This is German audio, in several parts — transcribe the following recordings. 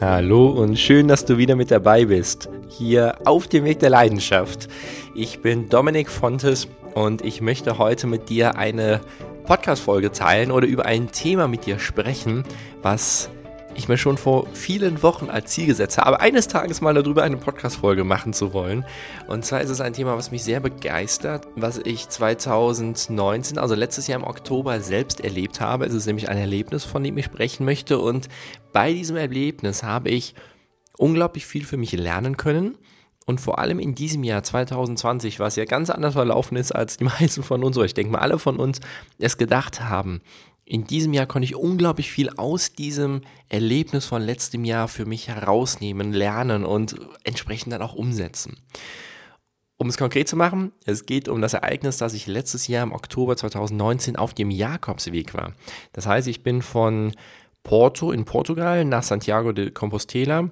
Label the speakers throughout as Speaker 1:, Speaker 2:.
Speaker 1: Hallo und schön, dass du wieder mit dabei bist. Hier auf dem Weg der Leidenschaft. Ich bin Dominik Fontes und ich möchte heute mit dir eine Podcast-Folge teilen oder über ein Thema mit dir sprechen, was ich mir schon vor vielen Wochen als Ziel gesetzt habe, eines Tages mal darüber eine Podcast-Folge machen zu wollen. Und zwar ist es ein Thema, was mich sehr begeistert, was ich 2019, also letztes Jahr im Oktober selbst erlebt habe. Es ist nämlich ein Erlebnis, von dem ich sprechen möchte. Und bei diesem Erlebnis habe ich unglaublich viel für mich lernen können. Und vor allem in diesem Jahr 2020, was ja ganz anders verlaufen ist, als die meisten von uns, oder ich denke mal alle von uns es gedacht haben, in diesem Jahr konnte ich unglaublich viel aus diesem Erlebnis von letztem Jahr für mich herausnehmen, lernen und entsprechend dann auch umsetzen. Um es konkret zu machen, es geht um das Ereignis, dass ich letztes Jahr im Oktober 2019 auf dem Jakobsweg war. Das heißt, ich bin von Porto in Portugal nach Santiago de Compostela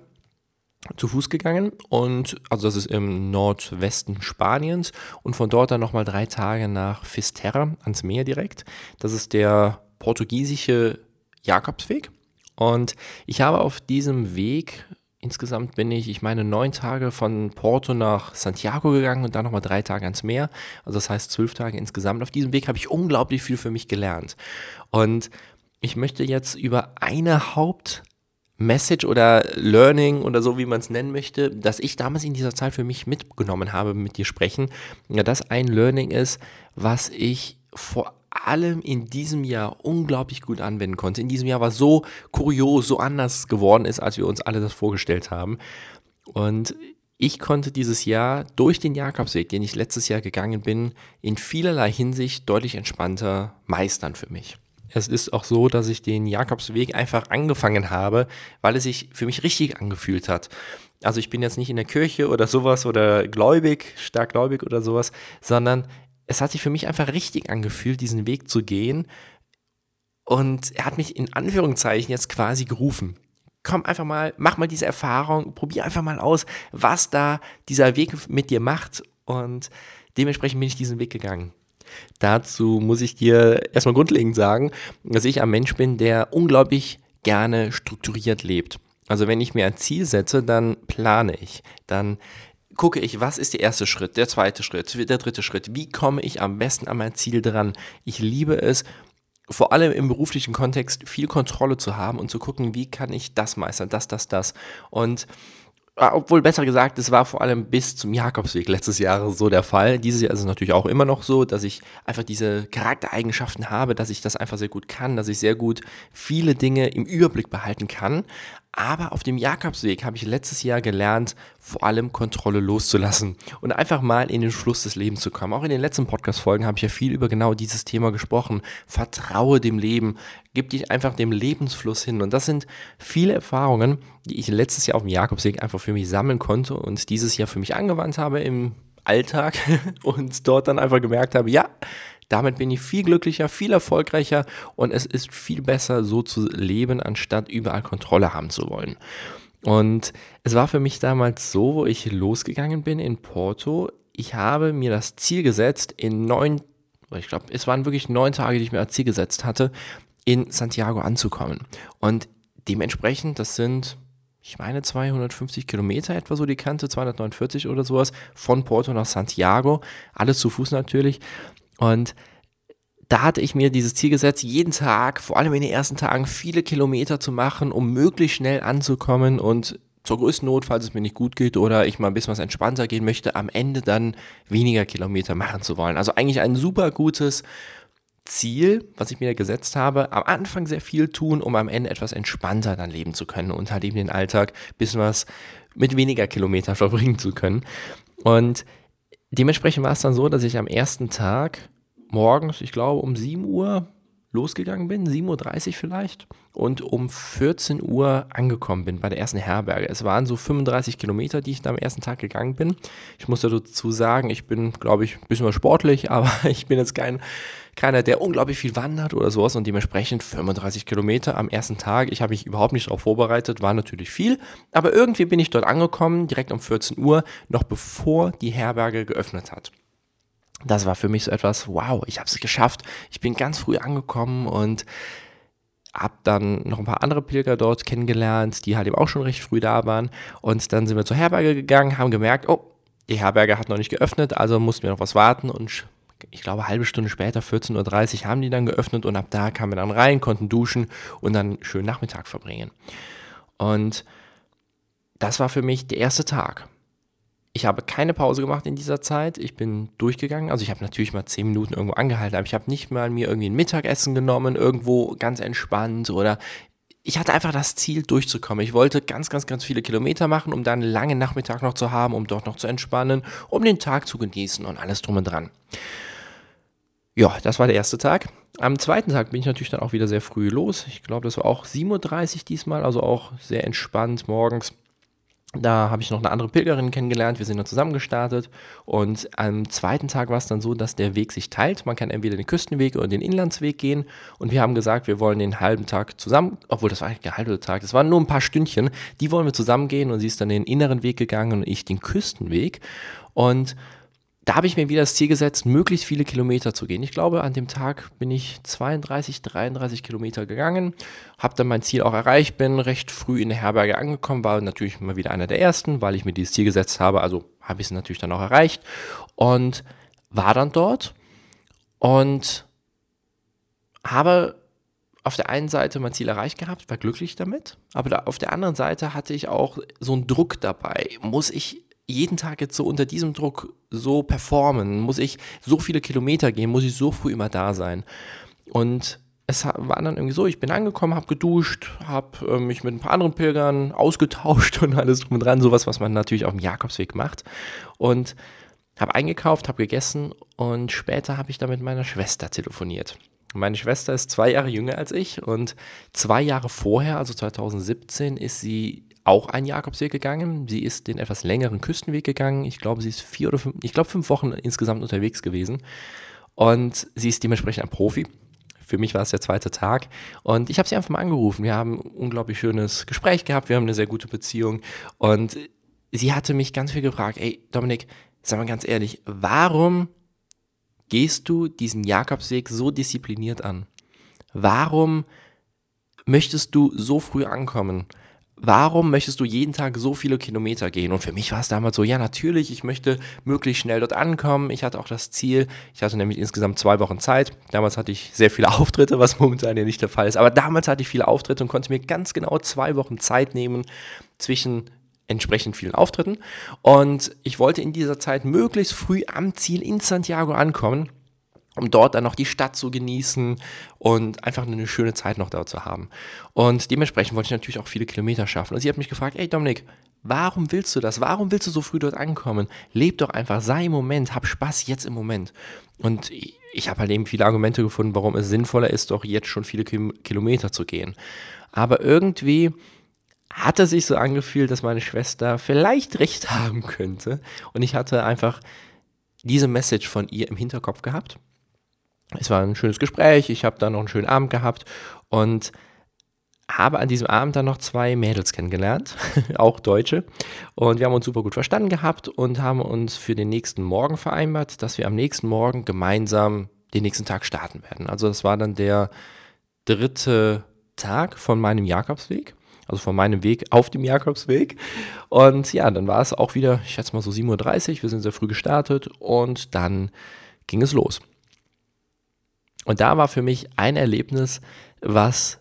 Speaker 1: zu Fuß gegangen und also das ist im Nordwesten Spaniens und von dort dann nochmal drei Tage nach Fisterra ans Meer direkt. Das ist der portugiesische Jakobsweg. Und ich habe auf diesem Weg, insgesamt bin ich, ich meine, neun Tage von Porto nach Santiago gegangen und dann nochmal drei Tage ans Meer. Also das heißt zwölf Tage insgesamt. Auf diesem Weg habe ich unglaublich viel für mich gelernt. Und ich möchte jetzt über eine Hauptmessage oder Learning oder so, wie man es nennen möchte, dass ich damals in dieser Zeit für mich mitgenommen habe, mit dir sprechen. Ja, das ein Learning ist, was ich vor allem in diesem Jahr unglaublich gut anwenden konnte. In diesem Jahr war so kurios, so anders geworden ist, als wir uns alle das vorgestellt haben. Und ich konnte dieses Jahr durch den Jakobsweg, den ich letztes Jahr gegangen bin, in vielerlei Hinsicht deutlich entspannter meistern für mich. Es ist auch so, dass ich den Jakobsweg einfach angefangen habe, weil es sich für mich richtig angefühlt hat. Also ich bin jetzt nicht in der Kirche oder sowas oder gläubig, stark gläubig oder sowas, sondern es hat sich für mich einfach richtig angefühlt, diesen Weg zu gehen. Und er hat mich in Anführungszeichen jetzt quasi gerufen. Komm einfach mal, mach mal diese Erfahrung, probier einfach mal aus, was da dieser Weg mit dir macht. Und dementsprechend bin ich diesen Weg gegangen. Dazu muss ich dir erstmal grundlegend sagen, dass ich ein Mensch bin, der unglaublich gerne strukturiert lebt. Also wenn ich mir ein Ziel setze, dann plane ich, dann gucke ich, was ist der erste Schritt, der zweite Schritt, der dritte Schritt, wie komme ich am besten an mein Ziel dran. Ich liebe es, vor allem im beruflichen Kontext viel Kontrolle zu haben und zu gucken, wie kann ich das meistern, das, das, das. Und äh, obwohl besser gesagt, es war vor allem bis zum Jakobsweg letztes Jahr so der Fall. Dieses Jahr ist es natürlich auch immer noch so, dass ich einfach diese Charaktereigenschaften habe, dass ich das einfach sehr gut kann, dass ich sehr gut viele Dinge im Überblick behalten kann. Aber auf dem Jakobsweg habe ich letztes Jahr gelernt, vor allem Kontrolle loszulassen und einfach mal in den Fluss des Lebens zu kommen. Auch in den letzten Podcast-Folgen habe ich ja viel über genau dieses Thema gesprochen. Vertraue dem Leben, gib dich einfach dem Lebensfluss hin. Und das sind viele Erfahrungen, die ich letztes Jahr auf dem Jakobsweg einfach für mich sammeln konnte und dieses Jahr für mich angewandt habe im Alltag und dort dann einfach gemerkt habe, ja, damit bin ich viel glücklicher, viel erfolgreicher und es ist viel besser, so zu leben, anstatt überall Kontrolle haben zu wollen. Und es war für mich damals so, wo ich losgegangen bin in Porto. Ich habe mir das Ziel gesetzt, in neun, ich glaube, es waren wirklich neun Tage, die ich mir als Ziel gesetzt hatte, in Santiago anzukommen. Und dementsprechend, das sind, ich meine, 250 Kilometer etwa so die Kante, 249 oder sowas, von Porto nach Santiago. Alles zu Fuß natürlich. Und da hatte ich mir dieses Ziel gesetzt, jeden Tag, vor allem in den ersten Tagen, viele Kilometer zu machen, um möglichst schnell anzukommen und zur größten Not, falls es mir nicht gut geht oder ich mal ein bisschen was entspannter gehen möchte, am Ende dann weniger Kilometer machen zu wollen. Also eigentlich ein super gutes Ziel, was ich mir gesetzt habe, am Anfang sehr viel tun, um am Ende etwas entspannter dann leben zu können und halt eben den Alltag ein bisschen was mit weniger Kilometer verbringen zu können. Und dementsprechend war es dann so, dass ich am ersten Tag morgens, ich glaube um 7 Uhr losgegangen bin, 7.30 Uhr vielleicht, und um 14 Uhr angekommen bin bei der ersten Herberge. Es waren so 35 Kilometer, die ich da am ersten Tag gegangen bin. Ich muss dazu sagen, ich bin, glaube ich, ein bisschen sportlich, aber ich bin jetzt kein, keiner, der unglaublich viel wandert oder sowas und dementsprechend 35 Kilometer am ersten Tag. Ich habe mich überhaupt nicht darauf vorbereitet, war natürlich viel, aber irgendwie bin ich dort angekommen, direkt um 14 Uhr, noch bevor die Herberge geöffnet hat das war für mich so etwas, wow, ich habe es geschafft. Ich bin ganz früh angekommen und habe dann noch ein paar andere Pilger dort kennengelernt, die halt eben auch schon recht früh da waren. Und dann sind wir zur Herberge gegangen, haben gemerkt, oh, die Herberge hat noch nicht geöffnet, also mussten wir noch was warten und ich glaube, halbe Stunde später, 14.30 Uhr, haben die dann geöffnet und ab da kamen wir dann rein, konnten duschen und dann schönen Nachmittag verbringen. Und das war für mich der erste Tag. Ich habe keine Pause gemacht in dieser Zeit. Ich bin durchgegangen. Also ich habe natürlich mal zehn Minuten irgendwo angehalten, aber ich habe nicht mal mir irgendwie ein Mittagessen genommen, irgendwo ganz entspannt oder ich hatte einfach das Ziel, durchzukommen. Ich wollte ganz, ganz, ganz viele Kilometer machen, um dann einen langen Nachmittag noch zu haben, um dort noch zu entspannen, um den Tag zu genießen und alles drum und dran. Ja, das war der erste Tag. Am zweiten Tag bin ich natürlich dann auch wieder sehr früh los. Ich glaube, das war auch 7.30 Uhr diesmal, also auch sehr entspannt morgens. Da habe ich noch eine andere Pilgerin kennengelernt, wir sind dann zusammen gestartet. Und am zweiten Tag war es dann so, dass der Weg sich teilt. Man kann entweder den Küstenweg oder den Inlandsweg gehen. Und wir haben gesagt, wir wollen den halben Tag zusammen, obwohl das war eigentlich kein halber Tag, das waren nur ein paar Stündchen, die wollen wir zusammen gehen und sie ist dann den inneren Weg gegangen und ich den Küstenweg. Und da habe ich mir wieder das Ziel gesetzt, möglichst viele Kilometer zu gehen. Ich glaube, an dem Tag bin ich 32, 33 Kilometer gegangen, habe dann mein Ziel auch erreicht, bin recht früh in der Herberge angekommen, war natürlich mal wieder einer der ersten, weil ich mir dieses Ziel gesetzt habe. Also habe ich es natürlich dann auch erreicht und war dann dort und habe auf der einen Seite mein Ziel erreicht gehabt, war glücklich damit, aber auf der anderen Seite hatte ich auch so einen Druck dabei. Muss ich jeden Tag jetzt so unter diesem Druck so performen? Muss ich so viele Kilometer gehen? Muss ich so früh immer da sein? Und es war dann irgendwie so, ich bin angekommen, habe geduscht, habe äh, mich mit ein paar anderen Pilgern ausgetauscht und alles drum und dran, sowas, was man natürlich auf dem Jakobsweg macht. Und habe eingekauft, habe gegessen und später habe ich dann mit meiner Schwester telefoniert. Meine Schwester ist zwei Jahre jünger als ich und zwei Jahre vorher, also 2017, ist sie auch einen Jakobsweg gegangen. Sie ist den etwas längeren Küstenweg gegangen. Ich glaube, sie ist vier oder fünf, ich glaube fünf Wochen insgesamt unterwegs gewesen. Und sie ist dementsprechend ein Profi. Für mich war es der zweite Tag. Und ich habe sie einfach mal angerufen. Wir haben ein unglaublich schönes Gespräch gehabt. Wir haben eine sehr gute Beziehung. Und sie hatte mich ganz viel gefragt, ey, Dominik, sag mal ganz ehrlich, warum gehst du diesen Jakobsweg so diszipliniert an? Warum möchtest du so früh ankommen? Warum möchtest du jeden Tag so viele Kilometer gehen? Und für mich war es damals so, ja, natürlich, ich möchte möglichst schnell dort ankommen. Ich hatte auch das Ziel, ich hatte nämlich insgesamt zwei Wochen Zeit. Damals hatte ich sehr viele Auftritte, was momentan ja nicht der Fall ist. Aber damals hatte ich viele Auftritte und konnte mir ganz genau zwei Wochen Zeit nehmen zwischen entsprechend vielen Auftritten. Und ich wollte in dieser Zeit möglichst früh am Ziel in Santiago ankommen um dort dann noch die Stadt zu genießen und einfach eine schöne Zeit noch da zu haben. Und dementsprechend wollte ich natürlich auch viele Kilometer schaffen. Und sie hat mich gefragt, ey Dominik, warum willst du das? Warum willst du so früh dort ankommen? Leb doch einfach, sei im Moment, hab Spaß jetzt im Moment. Und ich habe halt eben viele Argumente gefunden, warum es sinnvoller ist, doch jetzt schon viele Kilometer zu gehen. Aber irgendwie hat es sich so angefühlt, dass meine Schwester vielleicht recht haben könnte. Und ich hatte einfach diese Message von ihr im Hinterkopf gehabt es war ein schönes Gespräch, ich habe da noch einen schönen Abend gehabt und habe an diesem Abend dann noch zwei Mädels kennengelernt, auch Deutsche. Und wir haben uns super gut verstanden gehabt und haben uns für den nächsten Morgen vereinbart, dass wir am nächsten Morgen gemeinsam den nächsten Tag starten werden. Also das war dann der dritte Tag von meinem Jakobsweg, also von meinem Weg auf dem Jakobsweg. Und ja, dann war es auch wieder, ich schätze mal so 7.30 Uhr, wir sind sehr früh gestartet und dann ging es los. Und da war für mich ein Erlebnis, was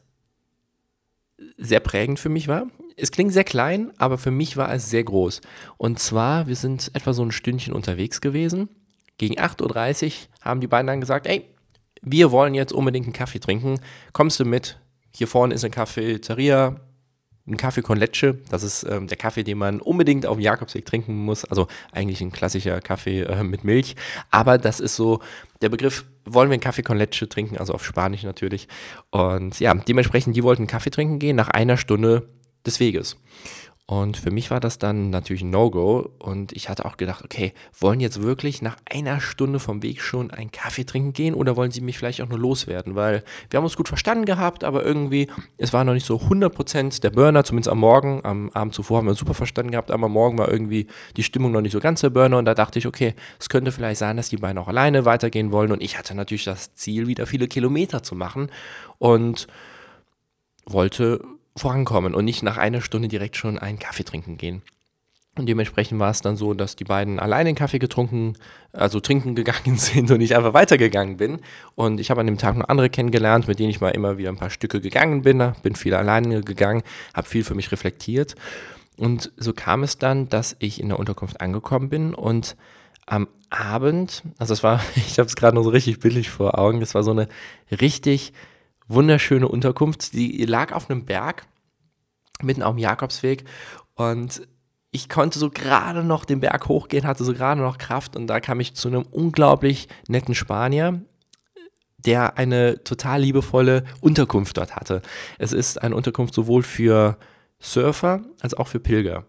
Speaker 1: sehr prägend für mich war. Es klingt sehr klein, aber für mich war es sehr groß. Und zwar, wir sind etwa so ein Stündchen unterwegs gewesen. Gegen 8.30 Uhr haben die beiden dann gesagt, ey, wir wollen jetzt unbedingt einen Kaffee trinken. Kommst du mit? Hier vorne ist eine Cafeteria, ein Kaffee con leche. Das ist ähm, der Kaffee, den man unbedingt auf dem Jakobsweg trinken muss. Also eigentlich ein klassischer Kaffee äh, mit Milch. Aber das ist so der Begriff, wollen wir einen Kaffee con leche trinken, also auf Spanisch natürlich. Und ja, dementsprechend, die wollten Kaffee trinken gehen nach einer Stunde des Weges. Und für mich war das dann natürlich ein No-Go. Und ich hatte auch gedacht, okay, wollen jetzt wirklich nach einer Stunde vom Weg schon einen Kaffee trinken gehen oder wollen sie mich vielleicht auch nur loswerden? Weil wir haben uns gut verstanden gehabt, aber irgendwie, es war noch nicht so 100% der Burner, zumindest am Morgen. Am Abend zuvor haben wir uns super verstanden gehabt, aber am Morgen war irgendwie die Stimmung noch nicht so ganz der Burner. Und da dachte ich, okay, es könnte vielleicht sein, dass die beiden auch alleine weitergehen wollen. Und ich hatte natürlich das Ziel, wieder viele Kilometer zu machen. Und wollte vorankommen und nicht nach einer Stunde direkt schon einen Kaffee trinken gehen. Und dementsprechend war es dann so, dass die beiden alleine einen Kaffee getrunken, also trinken gegangen sind und ich einfach weitergegangen bin. Und ich habe an dem Tag noch andere kennengelernt, mit denen ich mal immer wieder ein paar Stücke gegangen bin. Bin viel alleine gegangen, habe viel für mich reflektiert. Und so kam es dann, dass ich in der Unterkunft angekommen bin und am Abend, also es war, ich habe es gerade noch so richtig billig vor Augen, das war so eine richtig wunderschöne Unterkunft. Die lag auf einem Berg mitten auf dem Jakobsweg und ich konnte so gerade noch den Berg hochgehen, hatte so gerade noch Kraft und da kam ich zu einem unglaublich netten Spanier, der eine total liebevolle Unterkunft dort hatte. Es ist eine Unterkunft sowohl für Surfer als auch für Pilger.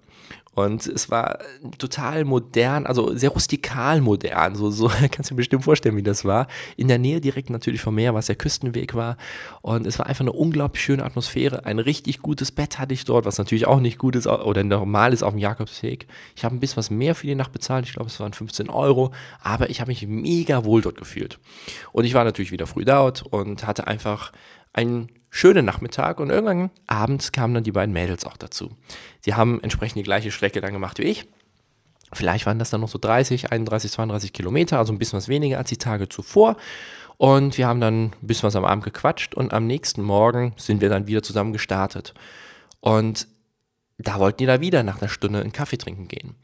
Speaker 1: Und es war total modern, also sehr rustikal modern. So, so kannst du dir bestimmt vorstellen, wie das war. In der Nähe direkt natürlich vom Meer, was der Küstenweg war. Und es war einfach eine unglaublich schöne Atmosphäre. Ein richtig gutes Bett hatte ich dort, was natürlich auch nicht gut ist oder normal ist auf dem Jakobsweg. Ich habe ein bisschen was mehr für die Nacht bezahlt. Ich glaube, es waren 15 Euro. Aber ich habe mich mega wohl dort gefühlt. Und ich war natürlich wieder früh dort und hatte einfach einen schönen Nachmittag und irgendwann abends kamen dann die beiden Mädels auch dazu. Sie haben entsprechend die gleiche Strecke dann gemacht wie ich. Vielleicht waren das dann noch so 30, 31, 32 Kilometer, also ein bisschen was weniger als die Tage zuvor. Und wir haben dann ein bisschen was am Abend gequatscht und am nächsten Morgen sind wir dann wieder zusammen gestartet. Und da wollten die da wieder nach einer Stunde einen Kaffee trinken gehen.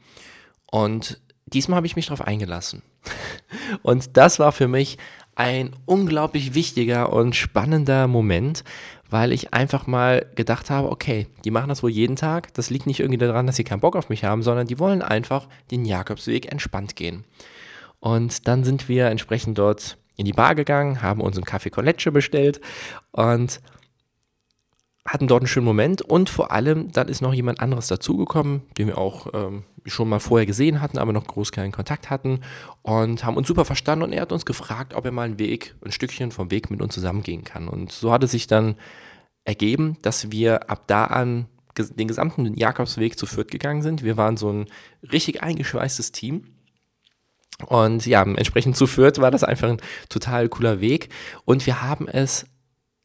Speaker 1: Und diesmal habe ich mich darauf eingelassen. Und das war für mich ein unglaublich wichtiger und spannender Moment, weil ich einfach mal gedacht habe, okay, die machen das wohl jeden Tag. Das liegt nicht irgendwie daran, dass sie keinen Bock auf mich haben, sondern die wollen einfach den Jakobsweg entspannt gehen. Und dann sind wir entsprechend dort in die Bar gegangen, haben uns einen Kaffee con bestellt und hatten dort einen schönen Moment und vor allem, dann ist noch jemand anderes dazugekommen, den wir auch ähm, schon mal vorher gesehen hatten, aber noch groß keinen Kontakt hatten und haben uns super verstanden und er hat uns gefragt, ob er mal einen Weg, ein Stückchen vom Weg mit uns zusammengehen kann. Und so hat es sich dann ergeben, dass wir ab da an den gesamten Jakobsweg zu Fürth gegangen sind. Wir waren so ein richtig eingeschweißtes Team. Und ja, entsprechend zu Fürth war das einfach ein total cooler Weg. Und wir haben es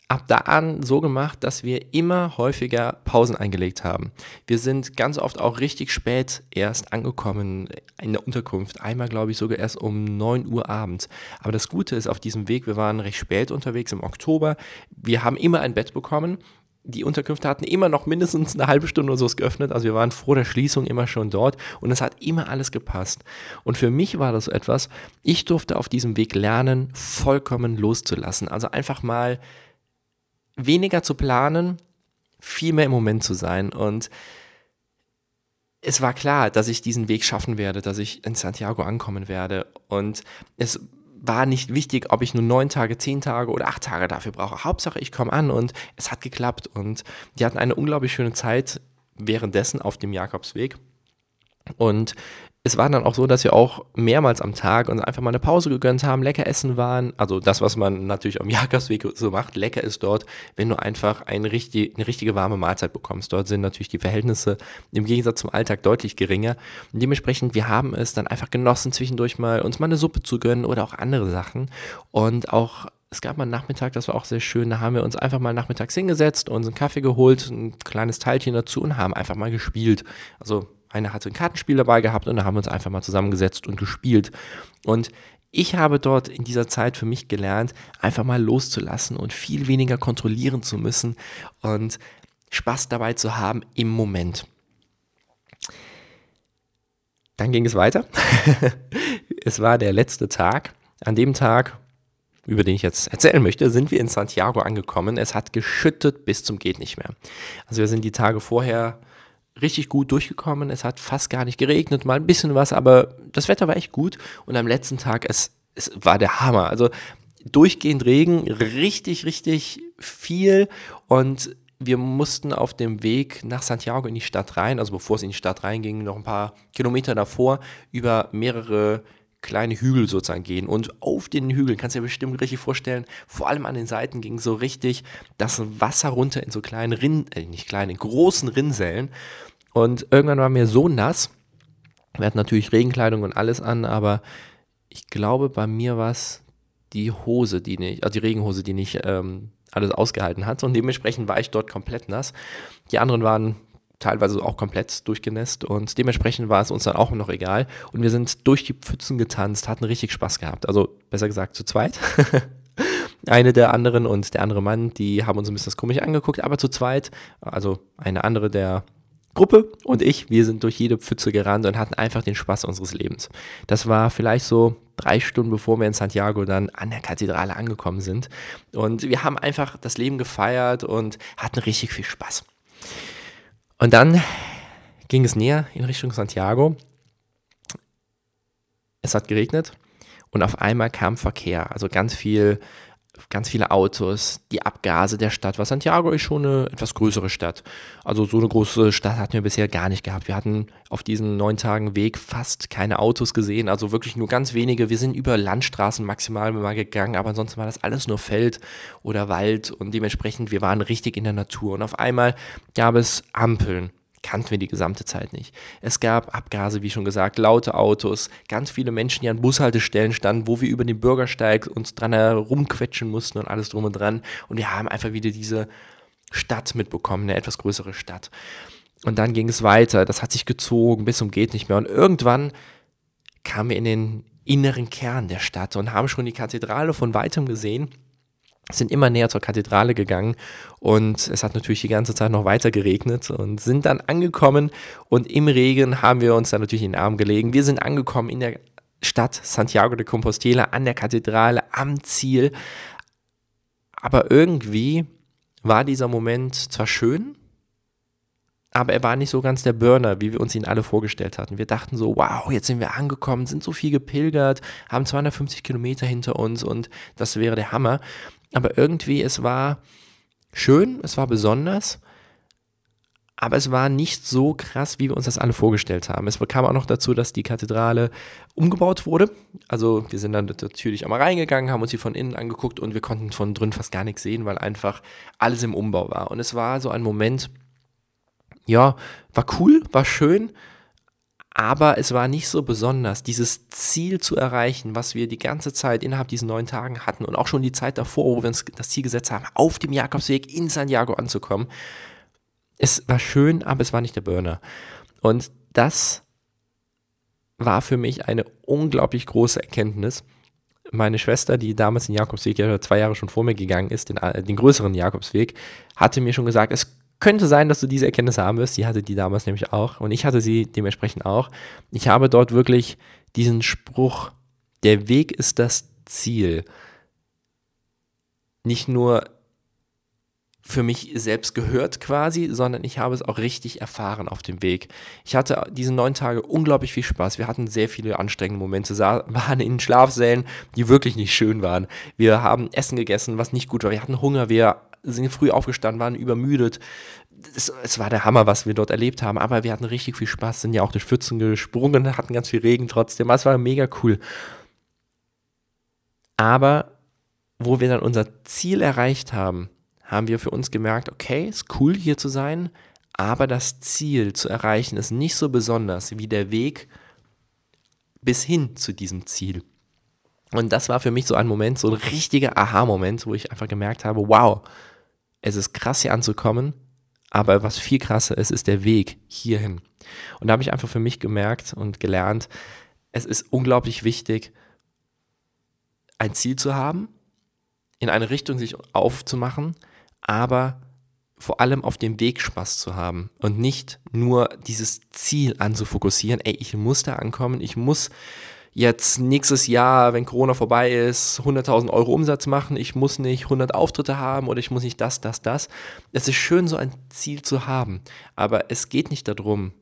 Speaker 1: ab da an so gemacht, dass wir immer häufiger Pausen eingelegt haben. Wir sind ganz oft auch richtig spät erst angekommen in der Unterkunft. Einmal, glaube ich, sogar erst um 9 Uhr abends. Aber das Gute ist auf diesem Weg, wir waren recht spät unterwegs im Oktober. Wir haben immer ein Bett bekommen. Die Unterkünfte hatten immer noch mindestens eine halbe Stunde oder so geöffnet. Also wir waren vor der Schließung immer schon dort und es hat immer alles gepasst. Und für mich war das so etwas, ich durfte auf diesem Weg lernen, vollkommen loszulassen. Also einfach mal weniger zu planen, viel mehr im Moment zu sein. Und es war klar, dass ich diesen Weg schaffen werde, dass ich in Santiago ankommen werde. Und es war nicht wichtig, ob ich nur neun Tage, zehn Tage oder acht Tage dafür brauche. Hauptsache, ich komme an und es hat geklappt. Und die hatten eine unglaublich schöne Zeit währenddessen auf dem Jakobsweg. Und es war dann auch so, dass wir auch mehrmals am Tag uns einfach mal eine Pause gegönnt haben, lecker essen waren. Also das, was man natürlich am Jakobsweg so macht, lecker ist dort, wenn du einfach eine, richtig, eine richtige warme Mahlzeit bekommst. Dort sind natürlich die Verhältnisse im Gegensatz zum Alltag deutlich geringer. Und dementsprechend, wir haben es dann einfach genossen, zwischendurch mal uns mal eine Suppe zu gönnen oder auch andere Sachen. Und auch es gab mal einen Nachmittag, das war auch sehr schön. Da haben wir uns einfach mal nachmittags hingesetzt, uns einen Kaffee geholt, ein kleines Teilchen dazu und haben einfach mal gespielt. Also einer hatte ein Kartenspiel dabei gehabt und da haben wir uns einfach mal zusammengesetzt und gespielt. Und ich habe dort in dieser Zeit für mich gelernt, einfach mal loszulassen und viel weniger kontrollieren zu müssen und Spaß dabei zu haben im Moment. Dann ging es weiter. es war der letzte Tag. An dem Tag, über den ich jetzt erzählen möchte, sind wir in Santiago angekommen. Es hat geschüttet bis zum geht nicht mehr. Also wir sind die Tage vorher richtig gut durchgekommen. Es hat fast gar nicht geregnet, mal ein bisschen was, aber das Wetter war echt gut. Und am letzten Tag, es, es war der Hammer. Also durchgehend Regen, richtig, richtig viel. Und wir mussten auf dem Weg nach Santiago in die Stadt rein, also bevor es in die Stadt reinging, noch ein paar Kilometer davor, über mehrere kleine Hügel sozusagen gehen. Und auf den Hügeln, kannst du dir bestimmt richtig vorstellen, vor allem an den Seiten ging so richtig das Wasser runter in so kleinen Rinnen, äh, nicht kleine, großen Rinnsellen. Und irgendwann war mir so nass. Wir hatten natürlich Regenkleidung und alles an, aber ich glaube, bei mir war es die Hose, die nicht, also die Regenhose, die nicht ähm, alles ausgehalten hat. Und dementsprechend war ich dort komplett nass. Die anderen waren teilweise auch komplett durchgenässt und dementsprechend war es uns dann auch noch egal. Und wir sind durch die Pfützen getanzt, hatten richtig Spaß gehabt. Also besser gesagt zu zweit. eine der anderen und der andere Mann, die haben uns ein bisschen komisch angeguckt, aber zu zweit, also eine andere der Gruppe und ich, wir sind durch jede Pfütze gerannt und hatten einfach den Spaß unseres Lebens. Das war vielleicht so drei Stunden bevor wir in Santiago dann an der Kathedrale angekommen sind. Und wir haben einfach das Leben gefeiert und hatten richtig viel Spaß. Und dann ging es näher in Richtung Santiago. Es hat geregnet und auf einmal kam Verkehr, also ganz viel ganz viele Autos, die Abgase der Stadt, weil Santiago ist schon eine etwas größere Stadt. Also so eine große Stadt hatten wir bisher gar nicht gehabt. Wir hatten auf diesen neun Tagen Weg fast keine Autos gesehen, also wirklich nur ganz wenige. Wir sind über Landstraßen maximal mal gegangen, aber ansonsten war das alles nur Feld oder Wald und dementsprechend, wir waren richtig in der Natur. Und auf einmal gab es Ampeln kannten wir die gesamte Zeit nicht. Es gab Abgase, wie schon gesagt, laute Autos, ganz viele Menschen, die an Bushaltestellen standen, wo wir über den Bürgersteig uns dran herumquetschen mussten und alles drum und dran. Und wir haben einfach wieder diese Stadt mitbekommen, eine etwas größere Stadt. Und dann ging es weiter, das hat sich gezogen bis zum geht nicht mehr. Und irgendwann kamen wir in den inneren Kern der Stadt und haben schon die Kathedrale von weitem gesehen sind immer näher zur Kathedrale gegangen und es hat natürlich die ganze Zeit noch weiter geregnet und sind dann angekommen und im Regen haben wir uns dann natürlich in den Arm gelegen. Wir sind angekommen in der Stadt Santiago de Compostela an der Kathedrale am Ziel, aber irgendwie war dieser Moment zwar schön, aber er war nicht so ganz der Burner, wie wir uns ihn alle vorgestellt hatten. Wir dachten so, wow, jetzt sind wir angekommen, sind so viel gepilgert, haben 250 Kilometer hinter uns und das wäre der Hammer. Aber irgendwie, es war schön, es war besonders, aber es war nicht so krass, wie wir uns das alle vorgestellt haben. Es kam auch noch dazu, dass die Kathedrale umgebaut wurde. Also wir sind dann natürlich einmal reingegangen, haben uns sie von innen angeguckt und wir konnten von drin fast gar nichts sehen, weil einfach alles im Umbau war. Und es war so ein Moment, ja, war cool, war schön, aber es war nicht so besonders, dieses Ziel zu erreichen, was wir die ganze Zeit innerhalb diesen neun Tagen hatten und auch schon die Zeit davor, wo wir uns das Ziel gesetzt haben, auf dem Jakobsweg in Santiago anzukommen. Es war schön, aber es war nicht der Burner. Und das war für mich eine unglaublich große Erkenntnis. Meine Schwester, die damals den Jakobsweg ja zwei Jahre schon vor mir gegangen ist, den, den größeren Jakobsweg, hatte mir schon gesagt, es könnte sein, dass du diese Erkenntnis haben wirst. Sie hatte die damals nämlich auch und ich hatte sie dementsprechend auch. Ich habe dort wirklich diesen Spruch, der Weg ist das Ziel, nicht nur für mich selbst gehört quasi, sondern ich habe es auch richtig erfahren auf dem Weg. Ich hatte diese neun Tage unglaublich viel Spaß. Wir hatten sehr viele anstrengende Momente, waren in Schlafsälen, die wirklich nicht schön waren. Wir haben Essen gegessen, was nicht gut war. Wir hatten Hunger, wir sind früh aufgestanden, waren übermüdet. Es, es, war der Hammer, was wir dort erlebt haben, aber wir hatten richtig viel Spaß, sind ja auch durch Pfützen gesprungen, hatten ganz viel Regen trotzdem. Es war mega cool. Aber wo wir dann unser Ziel erreicht haben, haben wir für uns gemerkt, okay, ist cool hier zu sein, aber das Ziel zu erreichen ist nicht so besonders wie der Weg bis hin zu diesem Ziel. Und das war für mich so ein Moment, so ein richtiger Aha-Moment, wo ich einfach gemerkt habe, wow, es ist krass hier anzukommen, aber was viel krasser ist, ist der Weg hierhin. Und da habe ich einfach für mich gemerkt und gelernt, es ist unglaublich wichtig, ein Ziel zu haben, in eine Richtung sich aufzumachen, aber vor allem auf dem Weg Spaß zu haben und nicht nur dieses Ziel anzufokussieren, ey, ich muss da ankommen, ich muss jetzt nächstes Jahr, wenn Corona vorbei ist, 100.000 Euro Umsatz machen, ich muss nicht 100 Auftritte haben oder ich muss nicht das, das, das. Es ist schön, so ein Ziel zu haben, aber es geht nicht darum,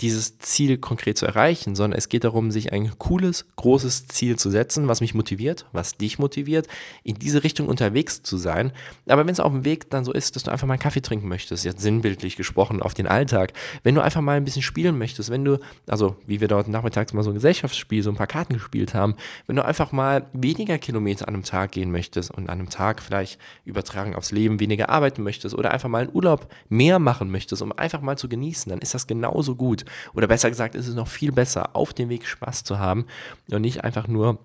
Speaker 1: dieses Ziel konkret zu erreichen, sondern es geht darum, sich ein cooles, großes Ziel zu setzen, was mich motiviert, was dich motiviert, in diese Richtung unterwegs zu sein. Aber wenn es auf dem Weg dann so ist, dass du einfach mal einen Kaffee trinken möchtest, jetzt sinnbildlich gesprochen auf den Alltag, wenn du einfach mal ein bisschen spielen möchtest, wenn du, also wie wir dort nachmittags mal so ein Gesellschaftsspiel, so ein paar Karten gespielt haben, wenn du einfach mal weniger Kilometer an einem Tag gehen möchtest und an einem Tag vielleicht übertragen aufs Leben weniger arbeiten möchtest oder einfach mal einen Urlaub mehr machen möchtest, um einfach mal zu genießen, dann ist das genauso gut. Oder besser gesagt, ist es noch viel besser, auf dem Weg Spaß zu haben und nicht einfach nur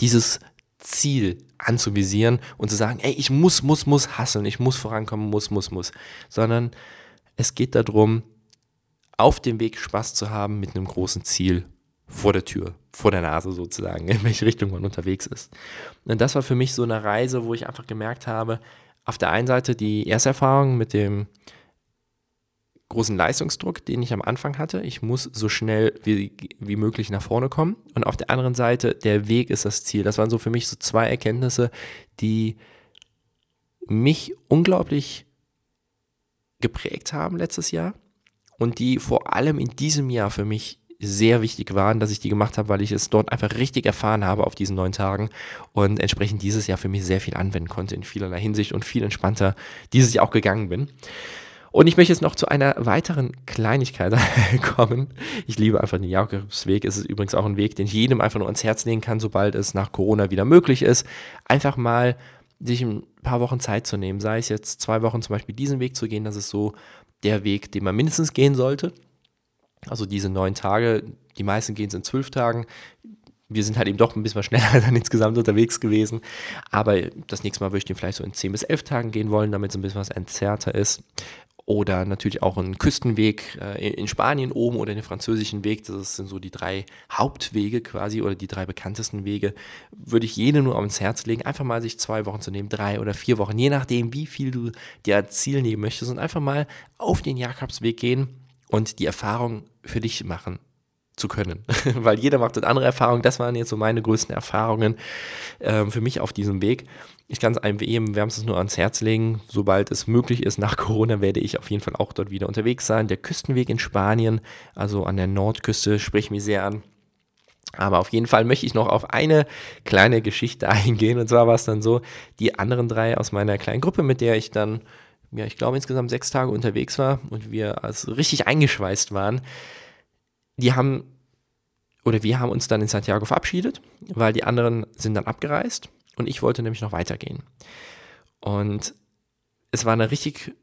Speaker 1: dieses Ziel anzuvisieren und zu sagen, ey, ich muss, muss, muss hasseln, ich muss vorankommen, muss, muss, muss, sondern es geht darum, auf dem Weg Spaß zu haben mit einem großen Ziel vor der Tür, vor der Nase sozusagen, in welche Richtung man unterwegs ist. Und das war für mich so eine Reise, wo ich einfach gemerkt habe, auf der einen Seite die Ersterfahrung mit dem großen Leistungsdruck, den ich am Anfang hatte. Ich muss so schnell wie, wie möglich nach vorne kommen. Und auf der anderen Seite, der Weg ist das Ziel. Das waren so für mich so zwei Erkenntnisse, die mich unglaublich geprägt haben letztes Jahr und die vor allem in diesem Jahr für mich sehr wichtig waren, dass ich die gemacht habe, weil ich es dort einfach richtig erfahren habe auf diesen neun Tagen und entsprechend dieses Jahr für mich sehr viel anwenden konnte in vielerlei Hinsicht und viel entspannter dieses Jahr auch gegangen bin. Und ich möchte jetzt noch zu einer weiteren Kleinigkeit kommen. Ich liebe einfach den Jakobsweg. Es ist übrigens auch ein Weg, den ich jedem einfach nur ans Herz legen kann, sobald es nach Corona wieder möglich ist. Einfach mal sich ein paar Wochen Zeit zu nehmen. Sei es jetzt zwei Wochen zum Beispiel diesen Weg zu gehen, das ist so der Weg, den man mindestens gehen sollte. Also diese neun Tage, die meisten gehen es in zwölf Tagen. Wir sind halt eben doch ein bisschen schneller dann insgesamt unterwegs gewesen. Aber das nächste Mal würde ich den vielleicht so in zehn bis elf Tagen gehen wollen, damit es ein bisschen was entzerrter ist oder natürlich auch einen Küstenweg äh, in Spanien oben oder den französischen Weg. Das sind so die drei Hauptwege quasi oder die drei bekanntesten Wege. Würde ich jene nur ans Herz legen, einfach mal sich zwei Wochen zu nehmen, drei oder vier Wochen, je nachdem, wie viel du dir Ziel nehmen möchtest und einfach mal auf den Jakobsweg gehen und die Erfahrung für dich machen zu können. Weil jeder macht dort andere Erfahrungen. Das waren jetzt so meine größten Erfahrungen äh, für mich auf diesem Weg. Ich kann es einem eben wärmstens nur ans Herz legen. Sobald es möglich ist, nach Corona werde ich auf jeden Fall auch dort wieder unterwegs sein. Der Küstenweg in Spanien, also an der Nordküste, spricht mich sehr an. Aber auf jeden Fall möchte ich noch auf eine kleine Geschichte eingehen. Und zwar war es dann so, die anderen drei aus meiner kleinen Gruppe, mit der ich dann, ja, ich glaube insgesamt sechs Tage unterwegs war und wir also richtig eingeschweißt waren, die haben, oder wir haben uns dann in Santiago verabschiedet, weil die anderen sind dann abgereist. Und ich wollte nämlich noch weitergehen. Und es war eine richtig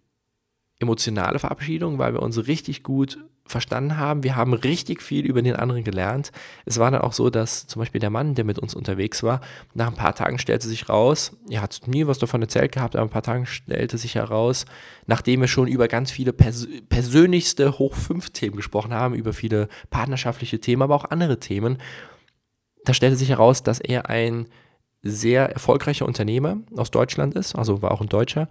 Speaker 1: emotionale Verabschiedung, weil wir uns richtig gut verstanden haben. Wir haben richtig viel über den anderen gelernt. Es war dann auch so, dass zum Beispiel der Mann, der mit uns unterwegs war, nach ein paar Tagen stellte sich raus, er hat nie was davon erzählt gehabt, aber ein paar Tagen stellte sich heraus, nachdem wir schon über ganz viele pers persönlichste Hoch-5-Themen gesprochen haben, über viele partnerschaftliche Themen, aber auch andere Themen, da stellte sich heraus, dass er ein sehr erfolgreicher Unternehmer aus Deutschland ist, also war auch ein Deutscher.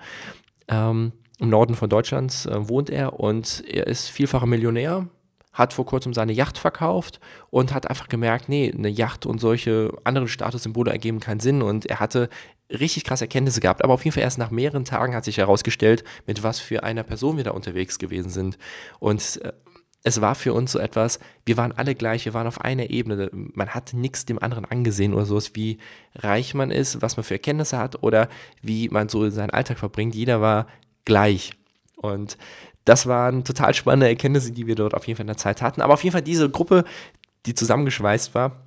Speaker 1: Ähm, Im Norden von Deutschlands äh, wohnt er und er ist vielfacher Millionär, hat vor kurzem seine Yacht verkauft und hat einfach gemerkt, nee, eine Yacht und solche anderen Statussymbole ergeben keinen Sinn und er hatte richtig krasse Erkenntnisse gehabt, aber auf jeden Fall erst nach mehreren Tagen hat sich herausgestellt, mit was für einer Person wir da unterwegs gewesen sind. Und äh, es war für uns so etwas, wir waren alle gleich, wir waren auf einer Ebene. Man hat nichts dem anderen angesehen oder sowas, wie reich man ist, was man für Erkenntnisse hat oder wie man so seinen Alltag verbringt. Jeder war gleich. Und das waren total spannende Erkenntnisse, die wir dort auf jeden Fall in der Zeit hatten. Aber auf jeden Fall diese Gruppe, die zusammengeschweißt war,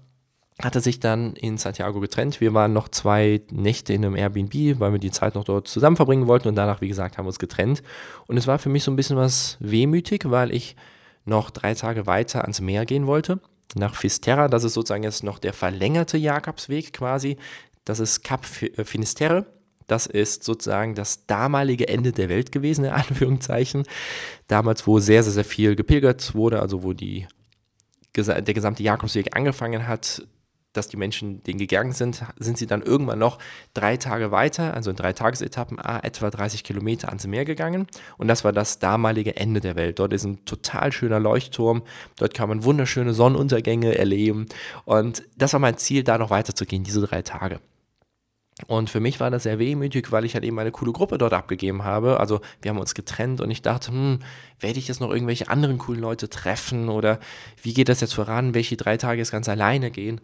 Speaker 1: hatte sich dann in Santiago getrennt. Wir waren noch zwei Nächte in einem Airbnb, weil wir die Zeit noch dort zusammen verbringen wollten und danach, wie gesagt, haben wir uns getrennt. Und es war für mich so ein bisschen was wehmütig, weil ich noch drei Tage weiter ans Meer gehen wollte, nach Fisterra. Das ist sozusagen jetzt noch der verlängerte Jakobsweg quasi. Das ist Cap äh, Finisterre. Das ist sozusagen das damalige Ende der Welt gewesen, in Anführungszeichen. Damals, wo sehr, sehr, sehr viel gepilgert wurde, also wo die, der gesamte Jakobsweg angefangen hat, dass die Menschen den gegangen sind, sind sie dann irgendwann noch drei Tage weiter, also in drei Tagesetappen, etwa 30 Kilometer ans Meer gegangen. Und das war das damalige Ende der Welt. Dort ist ein total schöner Leuchtturm. Dort kann man wunderschöne Sonnenuntergänge erleben. Und das war mein Ziel, da noch weiterzugehen, diese drei Tage. Und für mich war das sehr wehmütig, weil ich halt eben eine coole Gruppe dort abgegeben habe. Also wir haben uns getrennt und ich dachte, hm, werde ich jetzt noch irgendwelche anderen coolen Leute treffen oder wie geht das jetzt voran? Welche drei Tage jetzt ganz alleine gehen?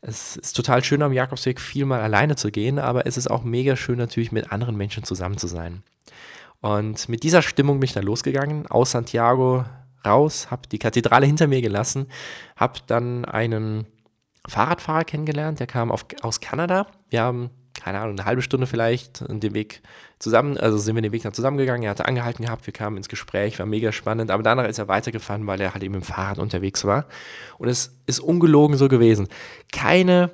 Speaker 1: Es ist total schön am Jakobsweg viel mal alleine zu gehen, aber es ist auch mega schön natürlich mit anderen Menschen zusammen zu sein. Und mit dieser Stimmung bin ich dann losgegangen, aus Santiago raus, habe die Kathedrale hinter mir gelassen, habe dann einen Fahrradfahrer kennengelernt, der kam auf, aus Kanada. Wir haben keine Ahnung, eine halbe Stunde vielleicht den Weg zusammen, also sind wir den Weg dann zusammengegangen. Er hatte angehalten gehabt, wir kamen ins Gespräch, war mega spannend, aber danach ist er weitergefahren, weil er halt eben im Fahrrad unterwegs war. Und es ist ungelogen so gewesen. Keine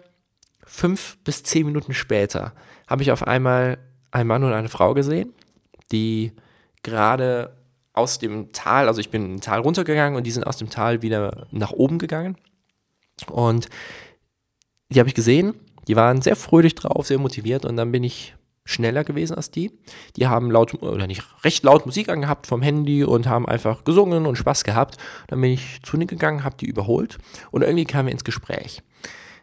Speaker 1: fünf bis zehn Minuten später habe ich auf einmal einen Mann und eine Frau gesehen, die gerade aus dem Tal, also ich bin im Tal runtergegangen und die sind aus dem Tal wieder nach oben gegangen. Und die habe ich gesehen, die waren sehr fröhlich drauf, sehr motiviert und dann bin ich schneller gewesen als die. Die haben laut oder nicht recht laut Musik angehabt vom Handy und haben einfach gesungen und Spaß gehabt. Dann bin ich zu ihnen gegangen, habe die überholt und irgendwie kamen wir ins Gespräch.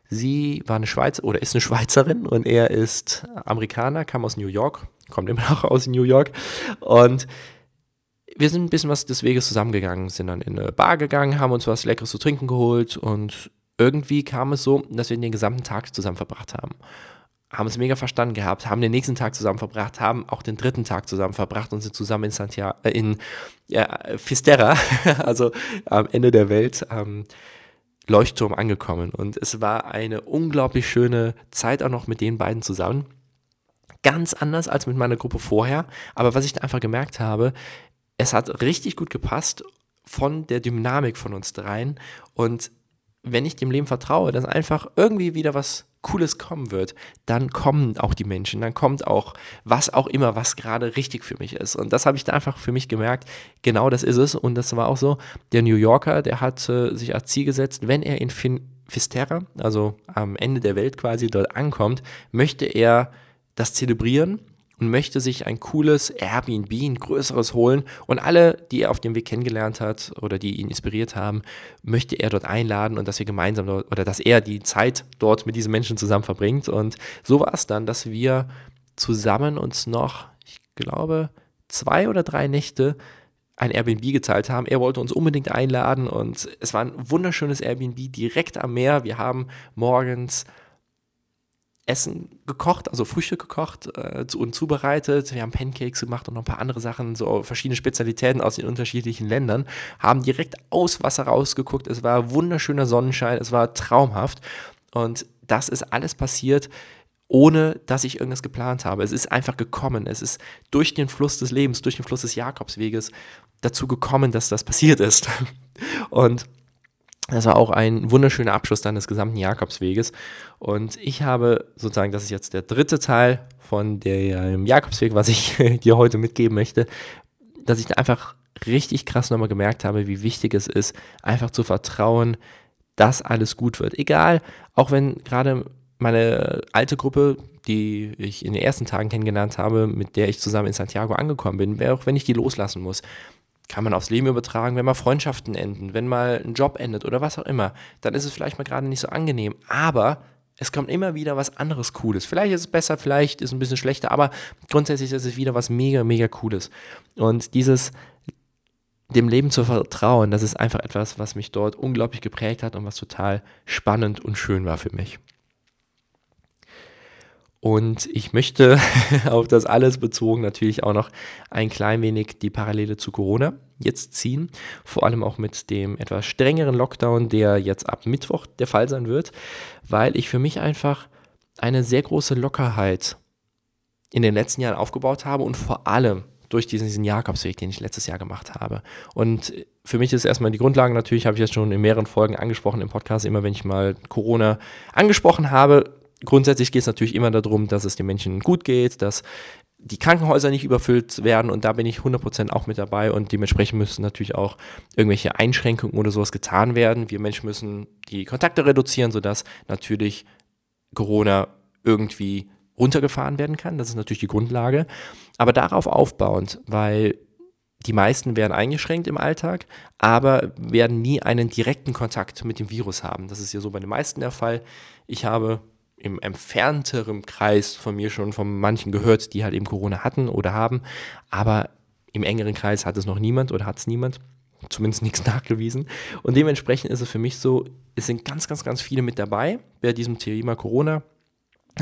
Speaker 1: Sie war eine Schweizer oder ist eine Schweizerin und er ist Amerikaner, kam aus New York, kommt immer noch aus New York und wir sind ein bisschen was des Weges zusammengegangen, sind dann in eine Bar gegangen, haben uns was Leckeres zu trinken geholt und irgendwie kam es so, dass wir den gesamten Tag zusammen verbracht haben. Haben es mega verstanden gehabt, haben den nächsten Tag zusammen verbracht, haben auch den dritten Tag zusammen verbracht und sind zusammen in Santiago, äh, in ja, Fisterra, also am Ende der Welt, ähm, Leuchtturm angekommen. Und es war eine unglaublich schöne Zeit auch noch mit den beiden zusammen. Ganz anders als mit meiner Gruppe vorher. Aber was ich da einfach gemerkt habe, es hat richtig gut gepasst von der Dynamik von uns dreien. Und wenn ich dem Leben vertraue, dass einfach irgendwie wieder was Cooles kommen wird, dann kommen auch die Menschen, dann kommt auch was auch immer, was gerade richtig für mich ist. Und das habe ich da einfach für mich gemerkt. Genau das ist es. Und das war auch so. Der New Yorker, der hat äh, sich als Ziel gesetzt, wenn er in fin Fisterra, also am Ende der Welt quasi dort ankommt, möchte er das zelebrieren und möchte sich ein cooles Airbnb, ein größeres holen und alle, die er auf dem Weg kennengelernt hat oder die ihn inspiriert haben, möchte er dort einladen und dass wir gemeinsam dort, oder dass er die Zeit dort mit diesen Menschen zusammen verbringt. Und so war es dann, dass wir zusammen uns noch, ich glaube, zwei oder drei Nächte ein Airbnb gezahlt haben. Er wollte uns unbedingt einladen und es war ein wunderschönes Airbnb direkt am Meer. Wir haben morgens Essen gekocht, also Frühstück gekocht äh, und zubereitet. Wir haben Pancakes gemacht und noch ein paar andere Sachen, so verschiedene Spezialitäten aus den unterschiedlichen Ländern. Haben direkt aus Wasser rausgeguckt. Es war wunderschöner Sonnenschein, es war traumhaft. Und das ist alles passiert, ohne dass ich irgendwas geplant habe. Es ist einfach gekommen. Es ist durch den Fluss des Lebens, durch den Fluss des Jakobsweges dazu gekommen, dass das passiert ist. Und das war auch ein wunderschöner Abschluss dann des gesamten Jakobsweges. Und ich habe sozusagen, das ist jetzt der dritte Teil von dem Jakobsweg, was ich dir heute mitgeben möchte, dass ich da einfach richtig krass nochmal gemerkt habe, wie wichtig es ist, einfach zu vertrauen, dass alles gut wird. Egal, auch wenn gerade meine alte Gruppe, die ich in den ersten Tagen kennengelernt habe, mit der ich zusammen in Santiago angekommen bin, auch wenn ich die loslassen muss, kann man aufs Leben übertragen, wenn mal Freundschaften enden, wenn mal ein Job endet oder was auch immer, dann ist es vielleicht mal gerade nicht so angenehm. Aber es kommt immer wieder was anderes Cooles. Vielleicht ist es besser, vielleicht ist es ein bisschen schlechter, aber grundsätzlich ist es wieder was mega, mega Cooles. Und dieses dem Leben zu vertrauen, das ist einfach etwas, was mich dort unglaublich geprägt hat und was total spannend und schön war für mich. Und ich möchte auf das alles bezogen natürlich auch noch ein klein wenig die Parallele zu Corona jetzt ziehen. Vor allem auch mit dem etwas strengeren Lockdown, der jetzt ab Mittwoch der Fall sein wird, weil ich für mich einfach eine sehr große Lockerheit in den letzten Jahren aufgebaut habe und vor allem durch diesen, Jakobsweg, den ich letztes Jahr gemacht habe. Und für mich ist erstmal die Grundlage natürlich, habe ich jetzt schon in mehreren Folgen angesprochen im Podcast, immer wenn ich mal Corona angesprochen habe, grundsätzlich geht es natürlich immer darum, dass es den Menschen gut geht, dass die Krankenhäuser nicht überfüllt werden und da bin ich 100% auch mit dabei und dementsprechend müssen natürlich auch irgendwelche Einschränkungen oder sowas getan werden. Wir Menschen müssen die Kontakte reduzieren, sodass natürlich Corona irgendwie runtergefahren werden kann. Das ist natürlich die Grundlage. Aber darauf aufbauend, weil die meisten werden eingeschränkt im Alltag, aber werden nie einen direkten Kontakt mit dem Virus haben. Das ist ja so bei den meisten der Fall. Ich habe im entfernteren Kreis von mir schon von manchen gehört, die halt eben Corona hatten oder haben, aber im engeren Kreis hat es noch niemand oder hat es niemand, zumindest nichts nachgewiesen. Und dementsprechend ist es für mich so, es sind ganz, ganz, ganz viele mit dabei bei diesem Thema Corona,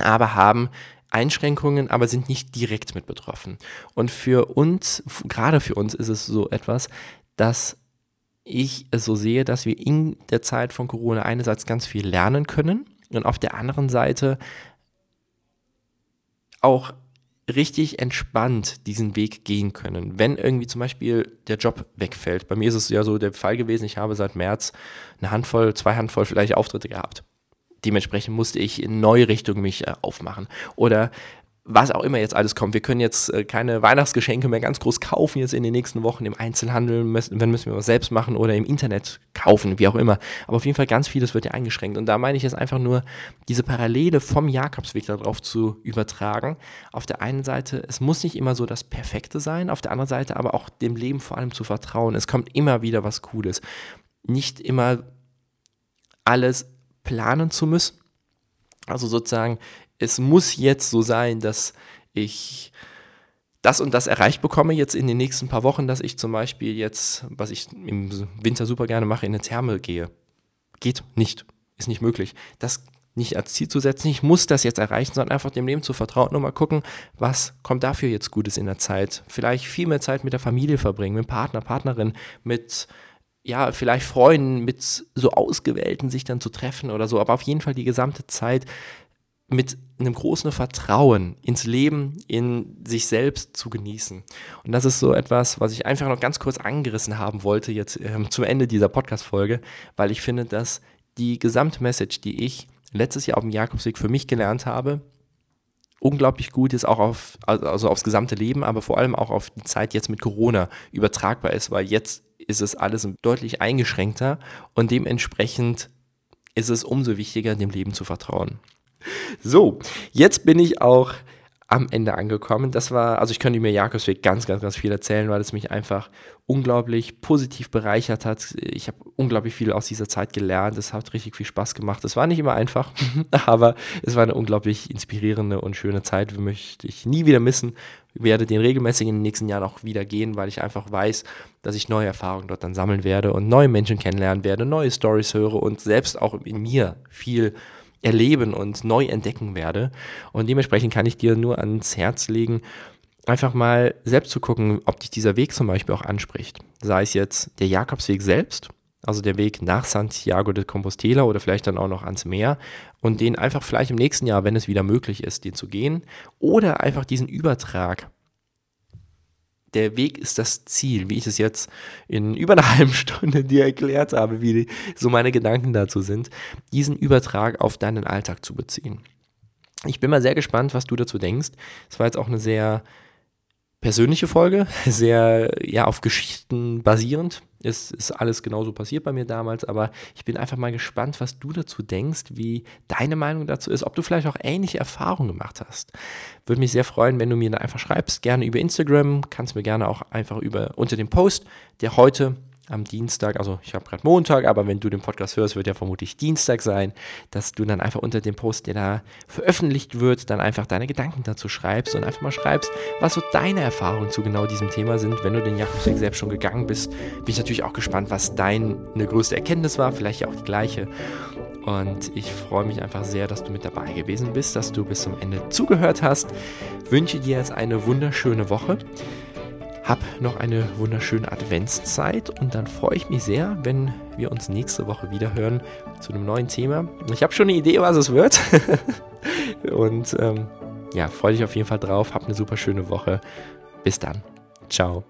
Speaker 1: aber haben Einschränkungen, aber sind nicht direkt mit betroffen. Und für uns, gerade für uns ist es so etwas, dass ich es so sehe, dass wir in der Zeit von Corona einerseits ganz viel lernen können, und auf der anderen Seite auch richtig entspannt diesen Weg gehen können. Wenn irgendwie zum Beispiel der Job wegfällt. Bei mir ist es ja so der Fall gewesen, ich habe seit März eine Handvoll, zwei Handvoll vielleicht Auftritte gehabt. dementsprechend musste ich in neue Richtungen mich äh, aufmachen. Oder was auch immer jetzt alles kommt. Wir können jetzt äh, keine Weihnachtsgeschenke mehr ganz groß kaufen jetzt in den nächsten Wochen im Einzelhandel, wenn müssen wir was selbst machen oder im Internet kaufen, wie auch immer. Aber auf jeden Fall ganz vieles wird ja eingeschränkt. Und da meine ich jetzt einfach nur, diese Parallele vom Jakobsweg darauf zu übertragen. Auf der einen Seite, es muss nicht immer so das Perfekte sein, auf der anderen Seite aber auch dem Leben vor allem zu vertrauen. Es kommt immer wieder was Cooles. Nicht immer alles planen zu müssen. Also sozusagen es muss jetzt so sein, dass ich das und das erreicht bekomme jetzt in den nächsten paar Wochen, dass ich zum Beispiel jetzt, was ich im Winter super gerne mache, in eine Therme gehe. Geht nicht, ist nicht möglich. Das nicht als Ziel zu setzen, ich muss das jetzt erreichen, sondern einfach dem Leben zu vertrauen und mal gucken, was kommt dafür jetzt Gutes in der Zeit. Vielleicht viel mehr Zeit mit der Familie verbringen, mit dem Partner, Partnerin, mit ja, vielleicht Freunden, mit so Ausgewählten sich dann zu treffen oder so, aber auf jeden Fall die gesamte Zeit mit einem großen Vertrauen ins Leben, in sich selbst zu genießen. Und das ist so etwas, was ich einfach noch ganz kurz angerissen haben wollte, jetzt ähm, zum Ende dieser Podcast-Folge, weil ich finde, dass die gesamte Message, die ich letztes Jahr auf dem Jakobsweg für mich gelernt habe, unglaublich gut ist, auch auf, also aufs gesamte Leben, aber vor allem auch auf die Zeit jetzt mit Corona übertragbar ist, weil jetzt ist es alles deutlich eingeschränkter und dementsprechend ist es umso wichtiger, dem Leben zu vertrauen. So, jetzt bin ich auch am Ende angekommen. Das war, also ich könnte mir Jakobsweg ganz, ganz, ganz viel erzählen, weil es mich einfach unglaublich positiv bereichert hat. Ich habe unglaublich viel aus dieser Zeit gelernt. Es hat richtig viel Spaß gemacht. Es war nicht immer einfach, aber es war eine unglaublich inspirierende und schöne Zeit. Möchte ich nie wieder missen. Ich werde den regelmäßig in den nächsten Jahren auch wieder gehen, weil ich einfach weiß, dass ich neue Erfahrungen dort dann sammeln werde und neue Menschen kennenlernen werde, neue Stories höre und selbst auch in mir viel erleben und neu entdecken werde. Und dementsprechend kann ich dir nur ans Herz legen, einfach mal selbst zu gucken, ob dich dieser Weg zum Beispiel auch anspricht. Sei es jetzt der Jakobsweg selbst, also der Weg nach Santiago de Compostela oder vielleicht dann auch noch ans Meer und den einfach vielleicht im nächsten Jahr, wenn es wieder möglich ist, den zu gehen oder einfach diesen Übertrag der Weg ist das Ziel, wie ich es jetzt in über einer halben Stunde dir erklärt habe, wie so meine Gedanken dazu sind, diesen Übertrag auf deinen Alltag zu beziehen. Ich bin mal sehr gespannt, was du dazu denkst. Es war jetzt auch eine sehr persönliche Folge, sehr ja auf Geschichten basierend. Es ist alles genauso passiert bei mir damals, aber ich bin einfach mal gespannt, was du dazu denkst, wie deine Meinung dazu ist, ob du vielleicht auch ähnliche Erfahrungen gemacht hast. Würde mich sehr freuen, wenn du mir da einfach schreibst, gerne über Instagram, kannst mir gerne auch einfach über unter dem Post, der heute am Dienstag, also ich habe gerade Montag, aber wenn du den Podcast hörst, wird ja vermutlich Dienstag sein, dass du dann einfach unter dem Post, der da veröffentlicht wird, dann einfach deine Gedanken dazu schreibst und einfach mal schreibst, was so deine Erfahrungen zu genau diesem Thema sind. Wenn du den Jakobsweg selbst schon gegangen bist, bin ich natürlich auch gespannt, was deine größte Erkenntnis war, vielleicht auch die gleiche. Und ich freue mich einfach sehr, dass du mit dabei gewesen bist, dass du bis zum Ende zugehört hast. Wünsche dir jetzt eine wunderschöne Woche. Hab noch eine wunderschöne Adventszeit und dann freue ich mich sehr, wenn wir uns nächste Woche wieder hören zu einem neuen Thema. Ich habe schon eine Idee, was es wird. und ähm, ja, freue dich auf jeden Fall drauf. Hab eine super schöne Woche. Bis dann. Ciao.